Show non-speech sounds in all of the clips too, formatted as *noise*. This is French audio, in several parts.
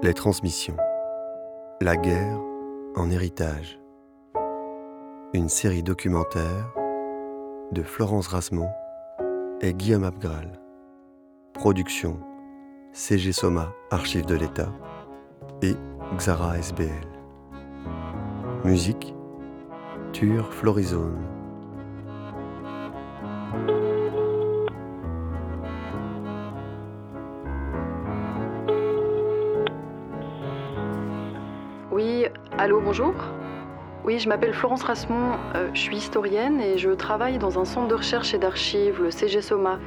Les transmissions. La guerre en héritage. Une série documentaire de Florence Rasmont et Guillaume Abgral. Production CG Soma, Archives de l'État et Xara SBL. Musique Tur Florizone. Allô, bonjour. Oui, je m'appelle Florence Rasmont, euh, je suis historienne et je travaille dans un centre de recherche et d'archives, le CG Soma,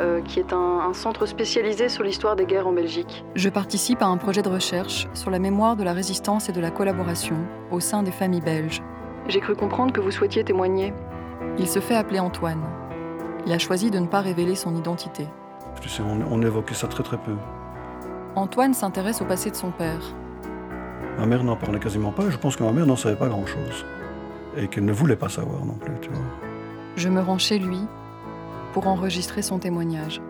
euh, qui est un, un centre spécialisé sur l'histoire des guerres en Belgique. Je participe à un projet de recherche sur la mémoire de la résistance et de la collaboration au sein des familles belges. J'ai cru comprendre que vous souhaitiez témoigner. Il se fait appeler Antoine. Il a choisi de ne pas révéler son identité. Tu sais, on, on évoquait ça très très peu. Antoine s'intéresse au passé de son père. Ma mère n'en parlait quasiment pas, et je pense que ma mère n'en savait pas grand-chose. Et qu'elle ne voulait pas savoir non plus, tu vois. Je me rends chez lui pour enregistrer son témoignage.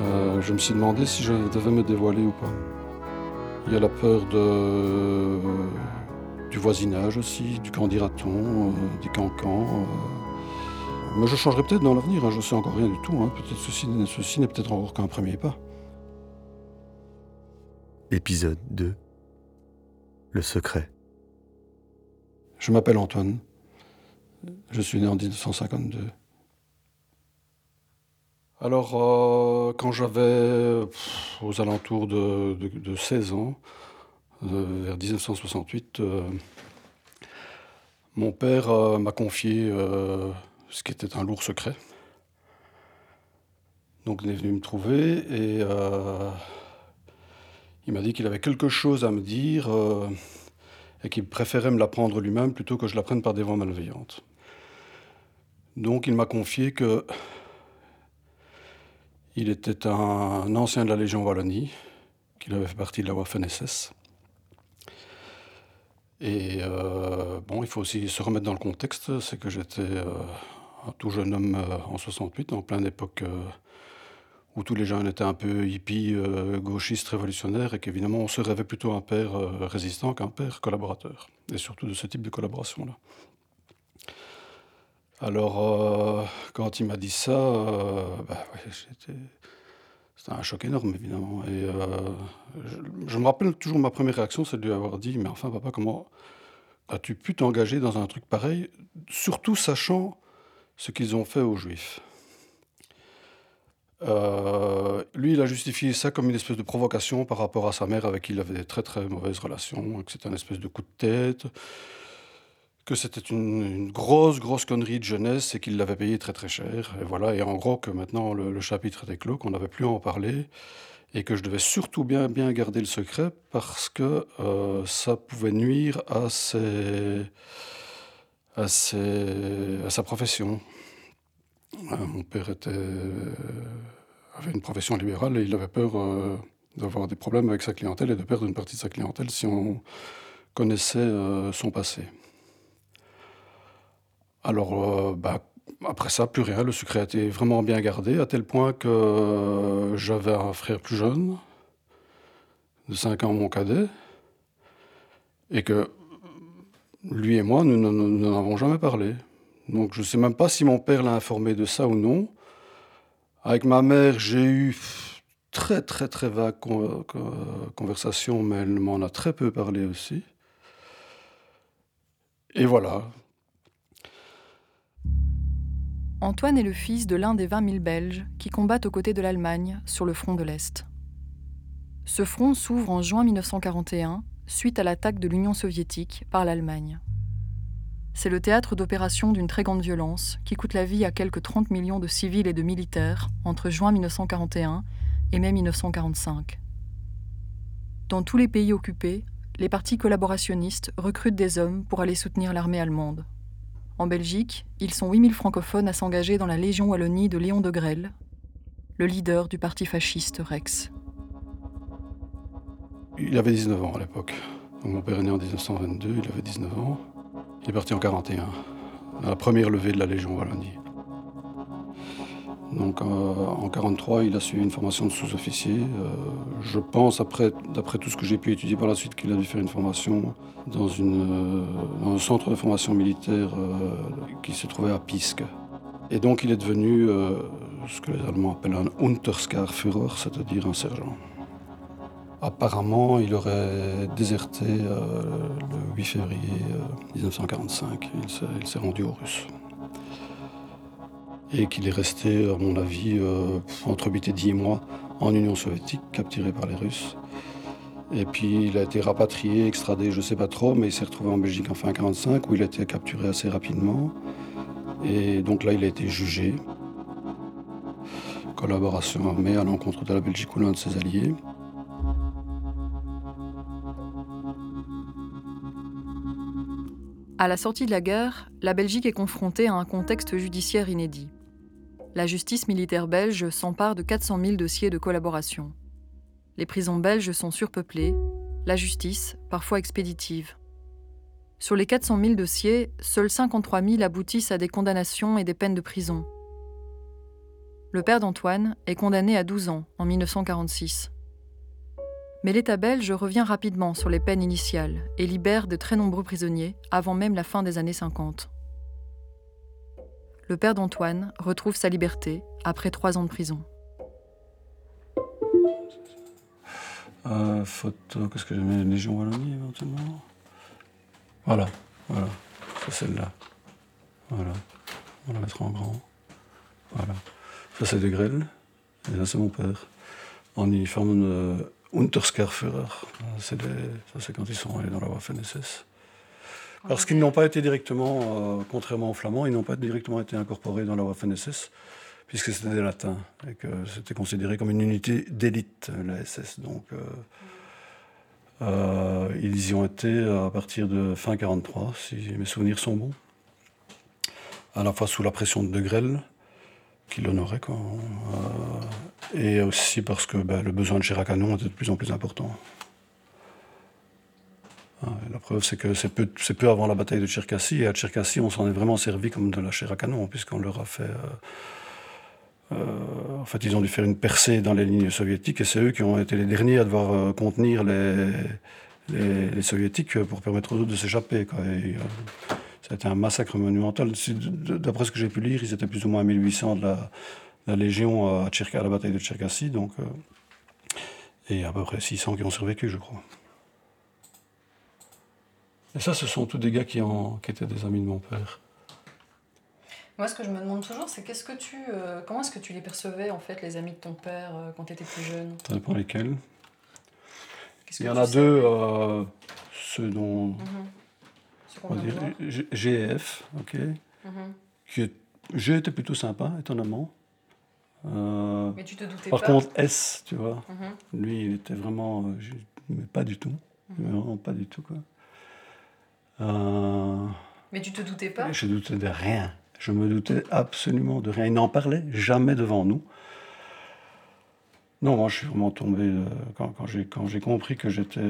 Euh, je me suis demandé si je devais me dévoiler ou pas. Il y a la peur de... du voisinage aussi, du candidaton, euh, des cancans. euh. Mais je changerai peut-être dans l'avenir, hein, je sais encore rien du tout. hein. Peut-être ceci, ceci n'est peut-être encore qu'un premier pas. Épisode 2 Le secret. Je m'appelle Antoine. Je suis né en 1952. Alors, euh, quand j'avais aux alentours de, de- de 16 ans, euh, vers 1968, euh, mon père m'a confié ce qui était un lourd secret. Donc, il est venu me trouver et il m'a dit qu'il avait quelque chose à me dire. euh, et qu'il préférait me l'apprendre lui-même plutôt que je l'apprenne par des voix malveillantes. Donc il m'a confié que il était un ancien de la Légion Wallonie, qu'il avait fait partie de la Waffen-SS. Et euh, bon, il faut aussi se remettre dans le contexte, c'est que j'étais euh, un tout jeune homme en 68, en pleine époque où tous les jeunes étaient un peu hippies, euh, gauchistes, révolutionnaires, et qu'évidemment on se rêvait plutôt un père euh, résistant qu'un père collaborateur, et surtout de ce type de collaboration-là. Alors, euh, quand il m'a dit ça, bah, c'était un choc énorme, évidemment. Et je, je me rappelle toujours ma première réaction, c'est de lui avoir dit, mais enfin papa, comment as-tu pu t'engager dans un truc pareil, surtout sachant ce qu'ils ont fait aux Juifs? Euh, lui, il a justifié ça comme une espèce de provocation par rapport à sa mère avec qui il avait des très très mauvaises relations, que c'était un espèce de coup de tête, que c'était une, grosse grosse connerie de jeunesse et qu'il l'avait payé très très cher. Et voilà, et en gros que maintenant le, le chapitre était clos, qu'on n'avait plus à en parler et que je devais surtout bien bien garder le secret parce que euh, ça pouvait nuire à ses, à ses- à sa profession. Euh, mon père était, euh, avait une profession libérale et il avait peur euh, d'avoir des problèmes avec sa clientèle et de perdre une partie de sa clientèle si on connaissait son passé. Alors, bah, après ça, plus rien. Le secret a été vraiment bien gardé, à tel point que j'avais un frère plus jeune, de 5 ans mon cadet, et que lui et moi, nous n'en avons jamais parlé. Donc je ne sais même pas si mon père l'a informé de ça ou non. Avec ma mère, j'ai eu très très très vague con- con- conversation, mais elle m'en a très peu parlé aussi. Et voilà. Antoine est le fils de l'un des 20 000 Belges qui combattent aux côtés de l'Allemagne sur le front de l'Est. Ce front s'ouvre en juin 1941 suite à l'attaque de l'Union soviétique par l'Allemagne. C'est le théâtre d'opérations d'une très grande violence qui coûte la vie à quelques 30 millions de civils et de militaires entre juin 1941 et mai 1945. Dans tous les pays occupés, les partis collaborationnistes recrutent des hommes pour aller soutenir l'armée allemande. En Belgique, ils sont 8000 francophones à s'engager dans la Légion Wallonie de Léon de Grelle, le leader du parti fasciste Rex. Il avait 19 ans à l'époque. Mon père est né en 1922, il avait 19 ans. Il est parti en 41, à la première levée de la Légion Wallonie. Donc en 1943, il a suivi une formation de sous-officier. je pense, après, d'après tout ce que j'ai pu étudier par la suite, qu'il a dû faire une formation dans, dans un centre de formation militaire qui se trouvait à Pisque. Et donc il est devenu ce que les Allemands appellent un Unterskarführer, c'est-à-dire un sergent. Apparemment, il aurait déserté euh, le 8 février 1945. Euh, il s'est rendu aux Russes. Et qu'il est resté, à mon avis, euh, entre 8 et 10 mois en Union soviétique, capturé par les Russes. Et puis il a été rapatrié, extradé, je ne sais pas trop, mais il s'est retrouvé en Belgique en fin 1945, où il a été capturé assez rapidement. Et donc là, il a été jugé collaboration armée à l'encontre de la Belgique ou l'un de ses alliés. À la sortie de la guerre, la Belgique est confrontée à un contexte judiciaire inédit. La justice militaire belge s'empare de 400 000 dossiers de collaboration. Les prisons belges sont surpeuplées, la justice parfois expéditive. Sur les 400 000 dossiers, seuls 53 000 aboutissent à des condamnations et des peines de prison, le père d'Antoine est condamné à 12 ans en 1946. Mais l'État belge revient rapidement sur les peines initiales et libère de très nombreux prisonniers avant même la fin des années 50. Le père d'Antoine retrouve sa liberté après trois ans de prison. Euh, photo, qu'est-ce que j'ai Légion Wallonie éventuellement? Voilà, voilà, c'est celle-là. Voilà, on la mettre en grand. Voilà. Ça, c'est de Grelle. Et là, c'est mon père. En uniforme de Unterskarführer. Ça, c'est quand ils sont allés dans la Waffen-SS. Parce qu'ils n'ont pas été directement, euh, contrairement aux Flamands, ils n'ont pas directement été incorporés dans la Waffen-SS, puisque c'était des latins, et que c'était considéré comme une unité d'élite, la SS. Donc, euh, euh, ils y ont été à partir de fin 43, si mes souvenirs sont bons. À la fois sous la pression de De Grelle, qui l'honorait. Euh, et aussi parce que ben, le besoin de chair à était de plus en plus important. la preuve, c'est que c'est peu, peu, avant la bataille de Tcherkassy, et à Tcherkassy, on s'en est vraiment servi comme de la chair à canon, puisqu'on leur a fait. Euh, euh, en fait, ils ont dû faire une percée dans les lignes soviétiques, et c'est eux qui ont été les derniers à devoir contenir les, les, soviétiques pour permettre aux autres de s'échapper. C'était un massacre monumental. D'après ce que j'ai pu lire, ils étaient plus ou moins 1800 de la, Légion à, à, la bataille de Tcherkassy. Donc, euh, et à peu près 600 qui ont survécu, je crois. Et ça, ce sont tous des gars qui, étaient des amis de mon père. Moi, ce que je me demande toujours, c'est qu'est-ce que tu, euh, comment est-ce que tu les percevais, en fait, les amis de ton père, euh, quand tu étais plus jeune? Ça dépend lesquels. Il y en a deux, ceux dont... GF, ok. Mhm. G était plutôt sympa, étonnamment. Euh, mais tu te doutais par contre, S, tu vois, mhm. lui, il était vraiment. Euh, mais pas du tout. Mhm. Vraiment pas du tout, quoi. Euh, mais tu te doutais pas Je doutais de rien. Je me doutais absolument de rien. Il n'en parlait jamais devant nous. Non, moi, je suis vraiment tombé. quand, quand j'ai compris que j'étais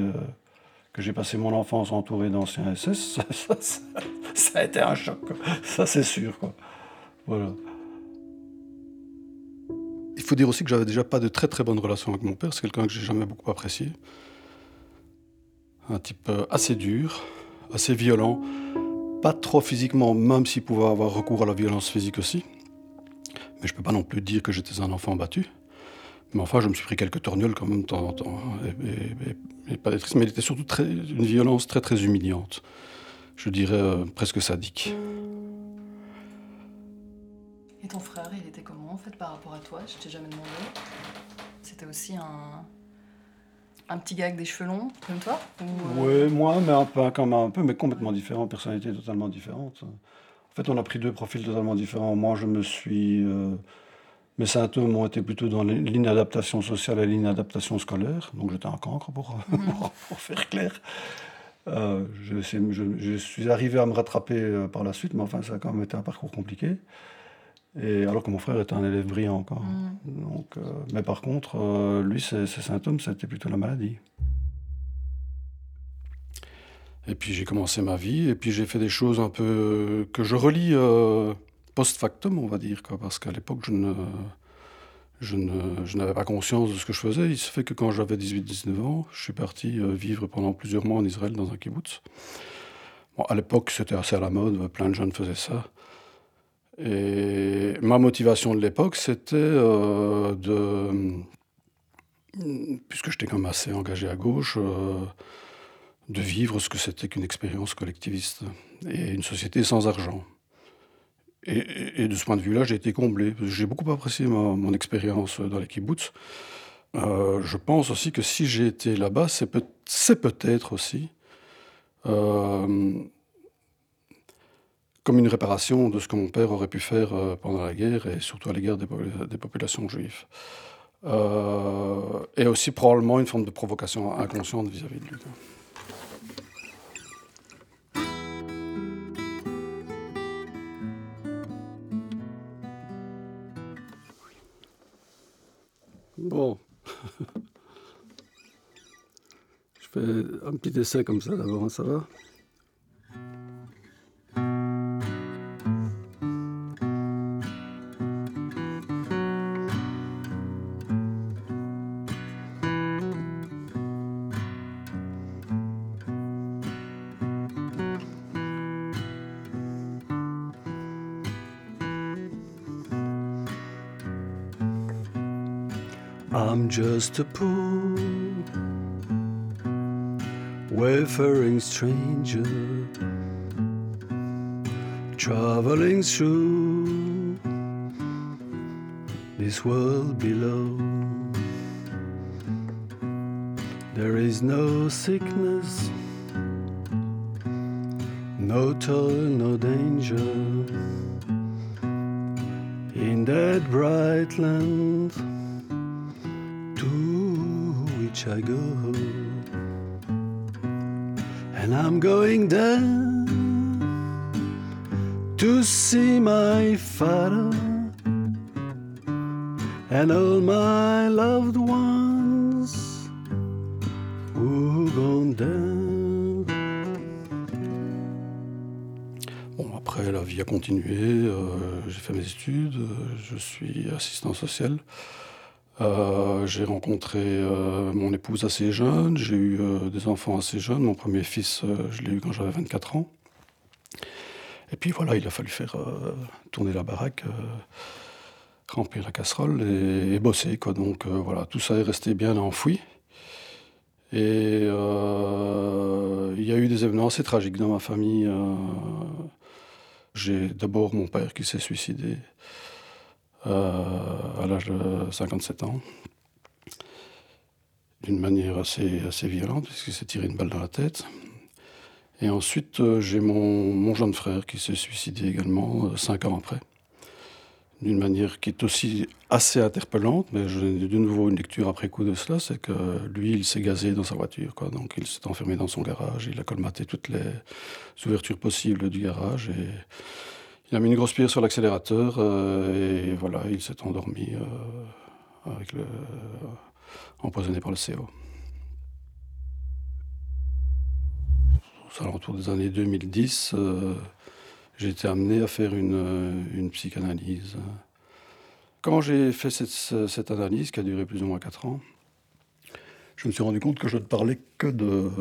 que j'ai passé mon enfance entouré d'anciens SS, ça, a été un choc. Ça, c'est sûr. Quoi. Voilà. Il faut dire aussi que j'avais déjà pas de très très bonnes relations avec mon père. C'est quelqu'un que j'ai jamais beaucoup apprécié. Un type euh, assez dur, assez violent. Pas trop physiquement, même s'il pouvait avoir recours à la violence physique aussi. Mais je peux pas non plus dire que j'étais un enfant battu. Mais enfin, je me suis pris quelques torgnoles quand même de temps en temps. Et, pas des mais il était surtout très, une violence très très humiliante. Je dirais euh, presque sadique. Et ton frère, il était comment en fait par rapport à toi? Je t'ai jamais demandé. C'était aussi un, un petit gars avec des cheveux longs, comme toi? Euh? Oui, moi, mais un peu, comme un peu, mais complètement différent, personnalité totalement différente. En fait, on a pris deux profils totalement différents. Moi, je me suis euh, mes symptômes ont été plutôt dans l'inadaptation sociale et l'inadaptation scolaire. Donc j'étais un cancre pour, *laughs* mhm. pour faire clair. Euh, je, je, suis arrivé à me rattraper euh, par la suite, mais enfin, ça a quand même été un parcours compliqué. Et alors que mon frère était un élève brillant encore. Mhm. Donc, euh, mais par contre, lui, ses, ses symptômes, c'était plutôt la maladie. Et puis j'ai commencé ma vie, et puis j'ai fait des choses un peu que je relis post factum, on va dire, quoi, parce qu'à l'époque, je ne, je, n'avais pas conscience de ce que je faisais. Il se fait que quand j'avais 18-19 ans, je suis parti euh, vivre pendant plusieurs mois en Israël dans un kibbutz. Bon, à l'époque, c'était assez à la mode, plein de jeunes faisaient ça. Et ma motivation de l'époque, c'était euh, de. Puisque j'étais quand même assez engagé à gauche, euh, de vivre ce que c'était qu'une expérience collectiviste et une société sans argent. Et, de ce point de vue-là, j'ai été comblé. J'ai beaucoup apprécié mon expérience dans les kibbutz. Euh, je pense aussi que si j'ai été là-bas, c'est peut-être aussi euh, comme une réparation de ce que mon père aurait pu faire euh, pendant la guerre et surtout à l'égard des, populations juives. et aussi probablement une forme de provocation inconsciente vis-à-vis de lui. Fais un petit essai comme ça d'abord, ça va? I'm just a poor wayfaring stranger traveling through this world below. There is no sickness, no toil, no danger in that bright land to which I go. And I'm going there to see my father and all my loved ones who gone down. Bon, après, la vie a continué. Euh, j'ai fait mes études. Je suis assistant social. Euh, j'ai rencontré euh, mon épouse assez jeune, j'ai eu euh, des enfants assez jeunes. Mon premier fils, je l'ai eu quand j'avais 24 ans. Et puis voilà, il a fallu faire tourner la baraque, remplir la casserole et, bosser. Quoi. Donc voilà, tout ça est resté bien enfoui. Et il y a eu des événements assez tragiques dans ma famille. j'ai d'abord mon père qui s'est suicidé. Euh, à l'âge de 57 ans, d'une manière assez, assez violente, puisqu'il s'est tiré une balle dans la tête. Et ensuite, euh, j'ai mon, jeune frère qui s'est suicidé également, euh, cinq ans après, d'une manière qui est aussi assez interpellante, mais j'ai de nouveau une lecture après coup de cela, c'est que lui, il s'est gazé dans sa voiture, donc il s'est enfermé dans son garage, il a colmaté toutes les ouvertures possibles du garage, et il a mis une grosse pierre sur l'accélérateur euh, et voilà, il s'est endormi euh, le, empoisonné par le CO. Autour des années 2010, euh, j'ai été amené à faire une, psychanalyse. Quand j'ai fait cette, analyse, qui a duré plus ou moins 4 ans, je me suis rendu compte que je ne parlais que de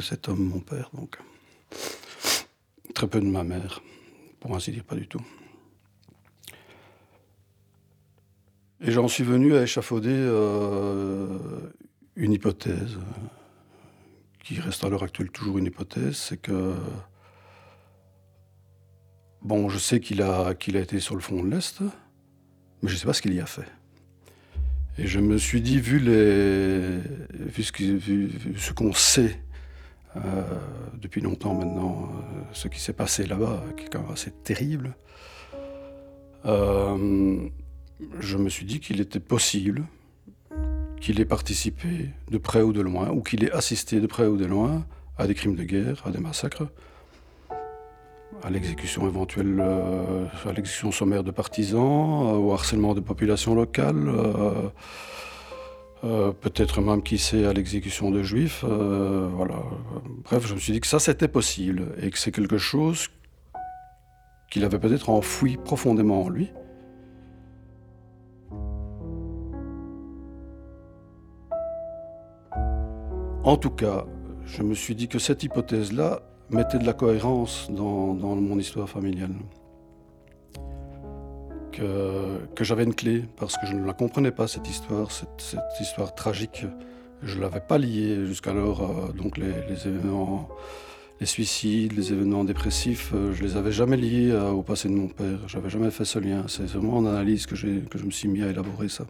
cet homme, mon père, donc très peu de ma mère pour ainsi dire pas du tout. Et j'en suis venu à échafauder euh, une hypothèse, qui reste à l'heure actuelle toujours une hypothèse, c'est que, bon, je sais qu'il a, qu'il a été sur le front de l'Est, mais je ne sais pas ce qu'il y a fait. Et je me suis dit, vu, les, vu ce qu'on sait euh, depuis longtemps maintenant euh, ce qui s'est passé là-bas, qui est quand même assez terrible. Euh, je me suis dit qu'il était possible qu'il ait participé de près ou de loin, ou qu'il ait assisté de près ou de loin à des crimes de guerre, à des massacres, à l'exécution éventuelle, à l'exécution sommaire de partisans, au harcèlement de populations locales. Euh, euh, peut-être même qui sait à l'exécution de juifs. Euh, voilà. Bref, je me suis dit que ça c'était possible et que c'est quelque chose qu'il avait peut-être enfoui profondément en lui. En tout cas, je me suis dit que cette hypothèse-là mettait de la cohérence dans mon histoire familiale. Que, j'avais une clé, parce que je ne la comprenais pas, cette histoire, cette, histoire tragique. Je ne l'avais pas liée jusqu'alors, euh, donc les, événements, les suicides, les événements dépressifs, euh, je les avais jamais liés euh, au passé de mon père. J'avais jamais fait ce lien. C'est vraiment en analyse que, que je me suis mis à élaborer ça.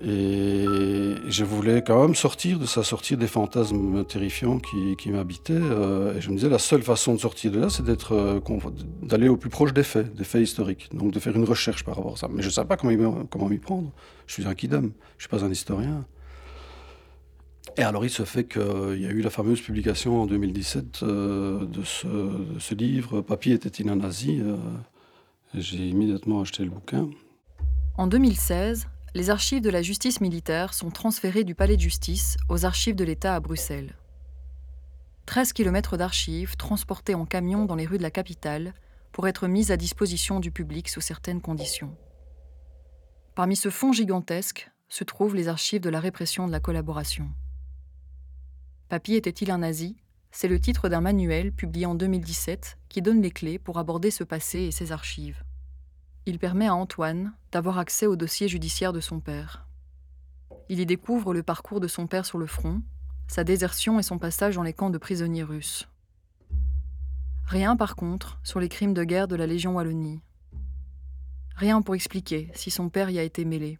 Et je voulais quand même sortir de ça, sortir des fantasmes terrifiants qui, qui m'habitaient. Euh, et je me disais, la seule façon de sortir de là, c'est d'être, euh, d'aller au plus proche des faits, des faits historiques. Donc de faire une recherche par rapport à ça. Mais je ne sais pas comment, comment m'y prendre. Je suis un kidam, je ne suis pas un historien. Et alors il se fait qu'il y a eu la fameuse publication en 2017 euh, de, ce, de, ce, livre, Papy était-il un nazi? Euh, J'ai immédiatement acheté le bouquin. En 2016, les archives de la justice militaire sont transférées du palais de justice aux archives de l'État à Bruxelles. 13 km d'archives transportées en camion dans les rues de la capitale pour être mises à disposition du public sous certaines conditions. Parmi ce fonds gigantesque se trouvent les archives de la répression de la collaboration. Papy était-il un nazi? C'est le titre d'un manuel publié en 2017 qui donne les clés pour aborder ce passé et ses archives. Il permet à Antoine d'avoir accès au dossier judiciaire de son père. Il y découvre le parcours de son père sur le front, sa désertion et son passage dans les camps de prisonniers russes. Rien par contre sur les crimes de guerre de la Légion Wallonie. Rien pour expliquer si son père y a été mêlé.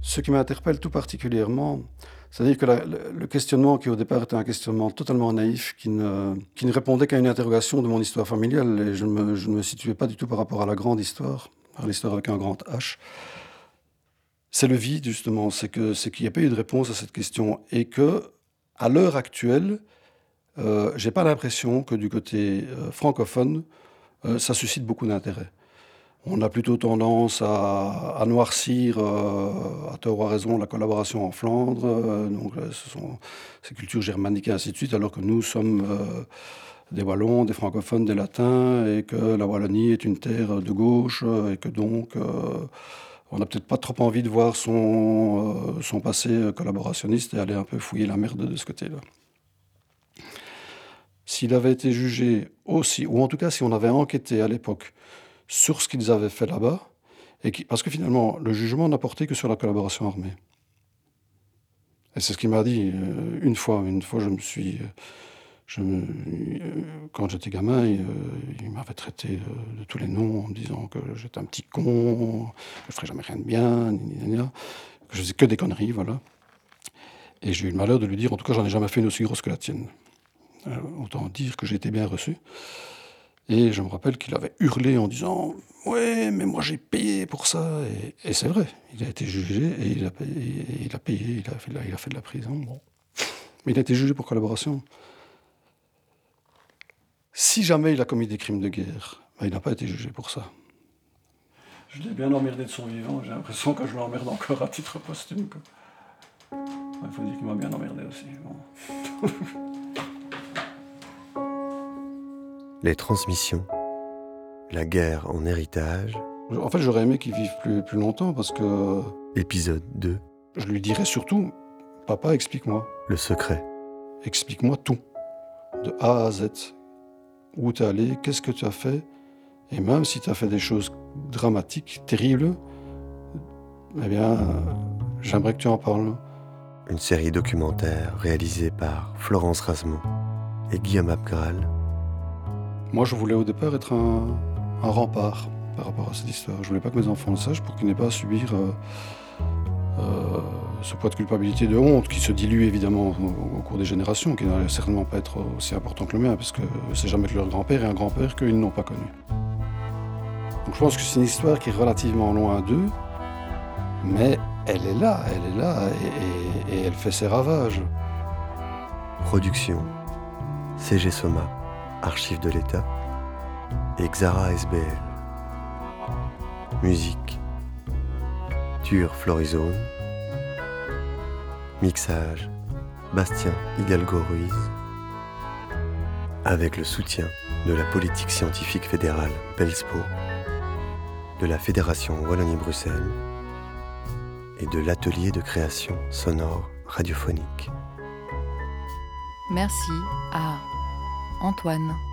Ce qui m'interpelle tout particulièrement, c'est-à-dire que le, questionnement qui au départ était un questionnement totalement naïf, qui ne, répondait qu'à une interrogation de mon histoire familiale, et je ne, me, situais pas du tout par rapport à la grande histoire, à l'histoire avec un grand H. C'est le vide justement, c'est qu'il n'y a pas eu de réponse à cette question et que à l'heure actuelle, euh, j'ai pas l'impression que du côté euh, francophone, euh, ça suscite beaucoup d'intérêt on a plutôt tendance à, noircir, euh, à tort ou à raison, la collaboration en Flandre. Euh, donc, ce sont ces cultures germaniques et ainsi de suite, alors que nous sommes euh, des Wallons, des francophones, des latins, et que la Wallonie est une terre de gauche, et que donc on n'a peut-être pas trop envie de voir son, son passé collaborationniste et aller un peu fouiller la merde de ce côté-là. S'il avait été jugé aussi, ou en tout cas si on avait enquêté à l'époque, sur ce qu'ils avaient fait là-bas, et qui, parce que finalement, le jugement n'a porté que sur la collaboration armée. Et c'est ce qu'il m'a dit euh, une fois. Une fois, je me suis. Euh, euh, quand j'étais gamin, il, m'avait traité de, tous les noms en me disant que j'étais un petit con, que je ferais jamais rien de bien, que je faisais que des conneries, voilà. Et j'ai eu le malheur de lui dire, en tout cas, j'en ai jamais fait une aussi grosse que la tienne. autant dire que j'ai été bien reçu. Et je me rappelle qu'il avait hurlé en disant Ouais, mais moi j'ai payé pour ça. Et, c'est vrai, il a été jugé et il a payé, il a, fait, de la prison. Bon. Mais il a été jugé pour collaboration. Si jamais il a commis des crimes de guerre, ben, il n'a pas été jugé pour ça. Je l'ai bien emmerdé de son vivant, j'ai l'impression que je l'emmerde encore à titre posthume. Il faut dire qu'il m'a bien emmerdé aussi. *laughs* les transmissions, la guerre en héritage. En fait, j'aurais aimé qu'il vive plus, plus longtemps parce que. Épisode 2. Je lui dirais surtout Papa, explique-moi. Le secret. Explique-moi tout. De A à Z. Où tu es allé, qu'est-ce que tu as fait. Et même si tu as fait des choses dramatiques, terribles, eh bien, j'aimerais que tu en parles. Une série documentaire réalisée par Florence Rasmont et Guillaume Abgral moi, je voulais au départ être un, rempart par rapport à cette histoire. Je voulais pas que mes enfants le sachent pour qu'ils n'aient pas à subir euh, euh, ce poids de culpabilité, de honte qui se dilue évidemment au, cours des générations, qui n'allait certainement pas être aussi important que le mien, parce que c'est jamais que leur grand-père et un grand-père qu'ils n'ont pas connu. Donc je pense que c'est une histoire qui est relativement loin d'eux, mais elle est là, elle est là, et, et, et elle fait ses ravages. Production CG Soma. Archives de l'État, et Xara SBL. Musique, Tur Florizone. Mixage, Bastien Hidalgo Ruiz. Avec le soutien de la politique scientifique fédérale Pelspo, de la Fédération Wallonie-Bruxelles et de l'atelier de création sonore radiophonique. Merci à Antoine.